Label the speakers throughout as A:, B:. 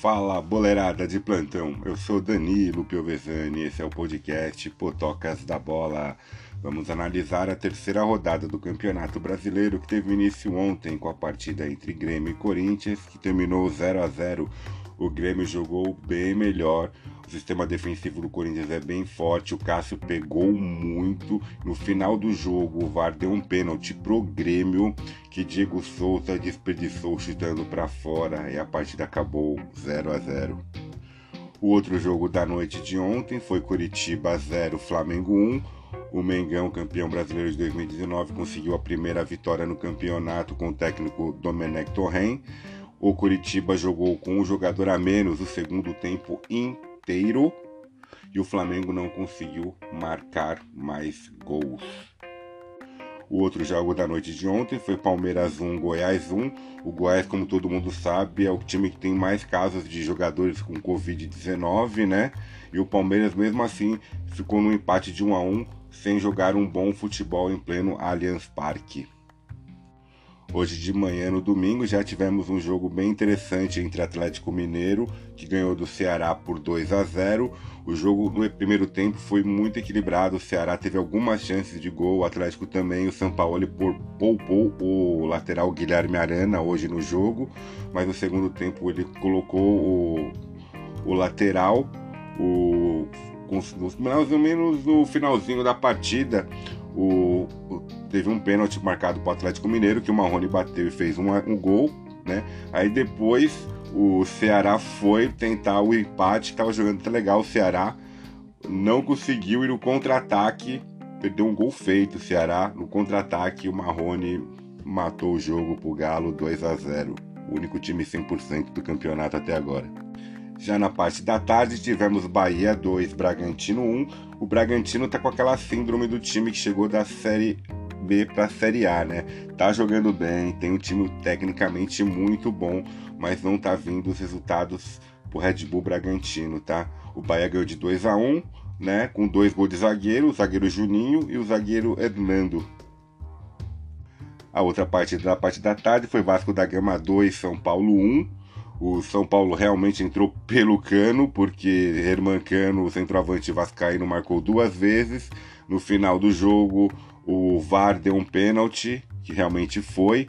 A: Fala, boleirada de plantão. Eu sou Danilo Piovesani, esse é o podcast Potocas da Bola. Vamos analisar a terceira rodada do Campeonato Brasileiro que teve início ontem com a partida entre Grêmio e Corinthians, que terminou 0 a 0. O Grêmio jogou bem melhor, o sistema defensivo do Corinthians é bem forte, o Cássio pegou muito. No final do jogo, o VAR deu um pênalti pro Grêmio, que Diego Souza desperdiçou chutando para fora e a partida acabou 0 a 0. O outro jogo da noite de ontem foi Curitiba 0, Flamengo 1. O Mengão, campeão brasileiro de 2019, conseguiu a primeira vitória no campeonato com o técnico Domenech Torren. O Curitiba jogou com um jogador a menos o segundo tempo inteiro e o Flamengo não conseguiu marcar mais gols. O outro jogo da noite de ontem foi Palmeiras 1, Goiás 1. O Goiás, como todo mundo sabe, é o time que tem mais casos de jogadores com Covid-19, né? E o Palmeiras, mesmo assim, ficou no empate de 1 a 1 sem jogar um bom futebol em pleno Allianz Parque. Hoje de manhã, no domingo, já tivemos um jogo bem interessante entre Atlético Mineiro, que ganhou do Ceará por 2 a 0. O jogo no primeiro tempo foi muito equilibrado. O Ceará teve algumas chances de gol, o Atlético também. O São Paulo poupou o lateral Guilherme Arana hoje no jogo, mas no segundo tempo ele colocou o, o lateral, o, mais ou menos no finalzinho da partida o, teve um pênalti marcado para o Atlético Mineiro que o Marrone bateu e fez um, um gol, né? Aí depois o Ceará foi tentar o empate, estava jogando legal o Ceará, não conseguiu ir no contra-ataque, perdeu um gol feito o Ceará, no contra-ataque o Marrone matou o jogo pro Galo 2 a 0, o único time 100% do campeonato até agora. Já na parte da tarde tivemos Bahia 2, Bragantino 1. O Bragantino tá com aquela síndrome do time que chegou da Série B para a Série A, né? Tá jogando bem, tem um time tecnicamente muito bom, mas não tá vindo os resultados pro Red Bull Bragantino, tá? O Bahia ganhou de 2 a 1, né? Com dois gols de zagueiro, o zagueiro Juninho e o zagueiro Hernando. A outra parte da parte da tarde foi Vasco da Gama 2, São Paulo 1. O São Paulo realmente entrou pelo cano, porque Herman Cano, o centroavante vascaíno, marcou duas vezes. No final do jogo, o VAR deu um pênalti, que realmente foi,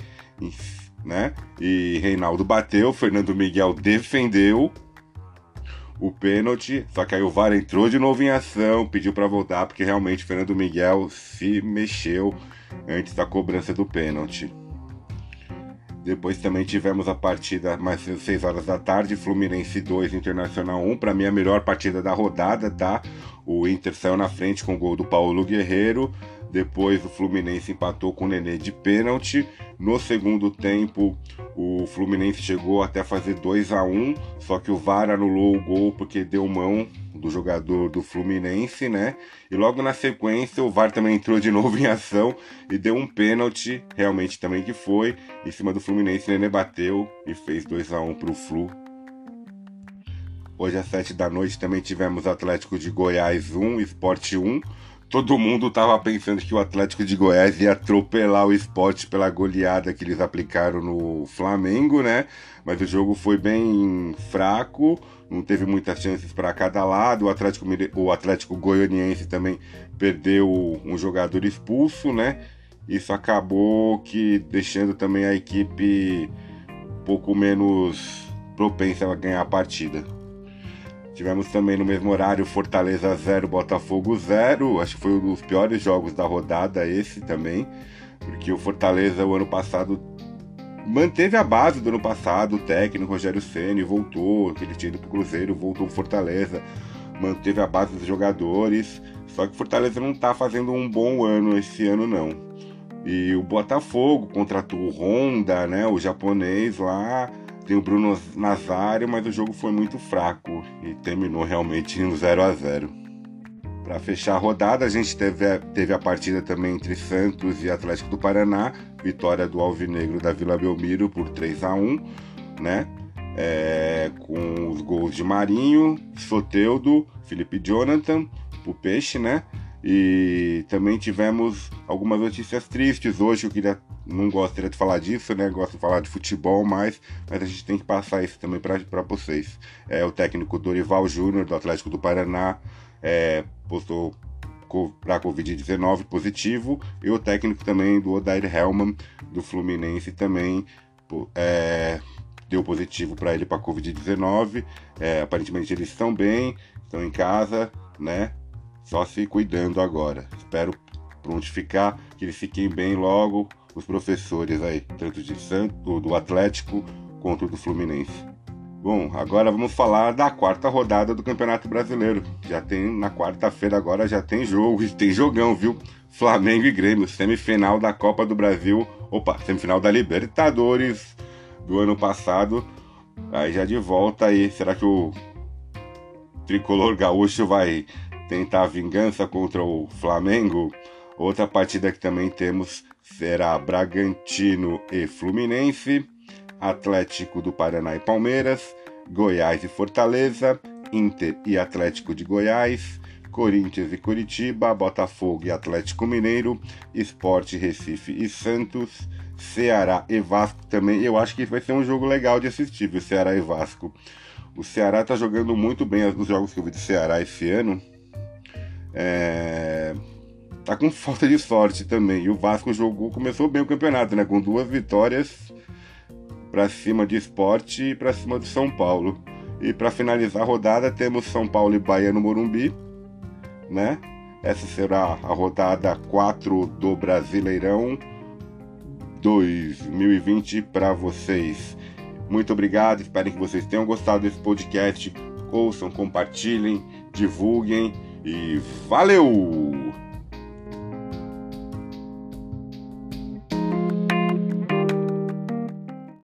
A: né? E Reinaldo bateu, Fernando Miguel defendeu o pênalti, só que aí o VAR entrou de novo em ação, pediu para voltar, porque realmente Fernando Miguel se mexeu antes da cobrança do pênalti. Depois também tivemos a partida mais 6 horas da tarde, Fluminense 2, Internacional 1. Para mim, a melhor partida da rodada, tá? O Inter saiu na frente com o gol do Paulo Guerreiro. Depois o Fluminense empatou com o Nenê de pênalti. No segundo tempo, o Fluminense chegou até fazer 2 a 1 só que o VAR anulou o gol porque deu mão do jogador do Fluminense, né? E logo na sequência, o VAR também entrou de novo em ação e deu um pênalti, realmente também que foi, em cima do Fluminense. Nenê bateu e fez 2 a 1 para o Flu. Hoje às 7 da noite também tivemos Atlético de Goiás 1, Esporte 1 todo mundo estava pensando que o Atlético de Goiás ia atropelar o esporte pela goleada que eles aplicaram no Flamengo, né? Mas o jogo foi bem fraco, não teve muitas chances para cada lado. O Atlético, o Atlético Goianiense também perdeu um jogador expulso, né? Isso acabou que deixando também a equipe um pouco menos propensa a ganhar a partida. Tivemos também no mesmo horário Fortaleza 0, Botafogo 0. Acho que foi um dos piores jogos da rodada esse também. Porque o Fortaleza o ano passado manteve a base do ano passado, o técnico Rogério Ceni voltou, que ele tinha ido pro Cruzeiro, voltou pro Fortaleza, manteve a base dos jogadores. Só que o Fortaleza não tá fazendo um bom ano esse ano não. E o Botafogo contratou o Honda, né, o japonês lá, tem o Bruno Nazário, mas o jogo foi muito fraco e terminou realmente em 0 a 0 Para fechar a rodada, a gente teve a, teve a partida também entre Santos e Atlético do Paraná, vitória do Alvinegro da Vila Belmiro por 3 a 1 né? É, com os gols de Marinho, Soteudo, Felipe Jonathan, o Peixe, né? E também tivemos algumas notícias tristes hoje eu queria não gostaria de falar disso, né? Gosto de falar de futebol mais, mas a gente tem que passar isso também para vocês. É o técnico Dorival Júnior do Atlético do Paraná é, postou para Covid-19 positivo e o técnico também do Odair Hellman do Fluminense também é, deu positivo para ele para Covid-19. É, aparentemente eles estão bem, estão em casa, né? Só se cuidando agora. Espero prontificar que eles fiquem bem logo, os professores aí, tanto de Santo, do Atlético quanto do Fluminense. Bom, agora vamos falar da quarta rodada do Campeonato Brasileiro. Já tem na quarta-feira agora já tem jogo, tem jogão, viu? Flamengo e Grêmio, semifinal da Copa do Brasil, opa, semifinal da Libertadores do ano passado. Aí já de volta aí, será que o tricolor gaúcho vai tentar vingança contra o Flamengo? Outra partida que também temos será Bragantino e Fluminense. Atlético do Paraná e Palmeiras, Goiás e Fortaleza, Inter e Atlético de Goiás, Corinthians e Curitiba, Botafogo e Atlético Mineiro, Esporte Recife e Santos, Ceará e Vasco também. Eu acho que vai ser um jogo legal de assistir, viu? Ceará e Vasco. O Ceará tá jogando muito bem nos jogos que eu vi de Ceará esse ano. É... Tá com falta de sorte também. E o Vasco jogou, começou bem o campeonato, né? Com duas vitórias para cima de esporte e para cima do São Paulo. E para finalizar a rodada temos São Paulo e Bahia no Morumbi, né? Essa será a rodada 4 do Brasileirão 2020 para vocês. Muito obrigado, espero que vocês tenham gostado desse podcast. Ouçam, compartilhem, divulguem e valeu!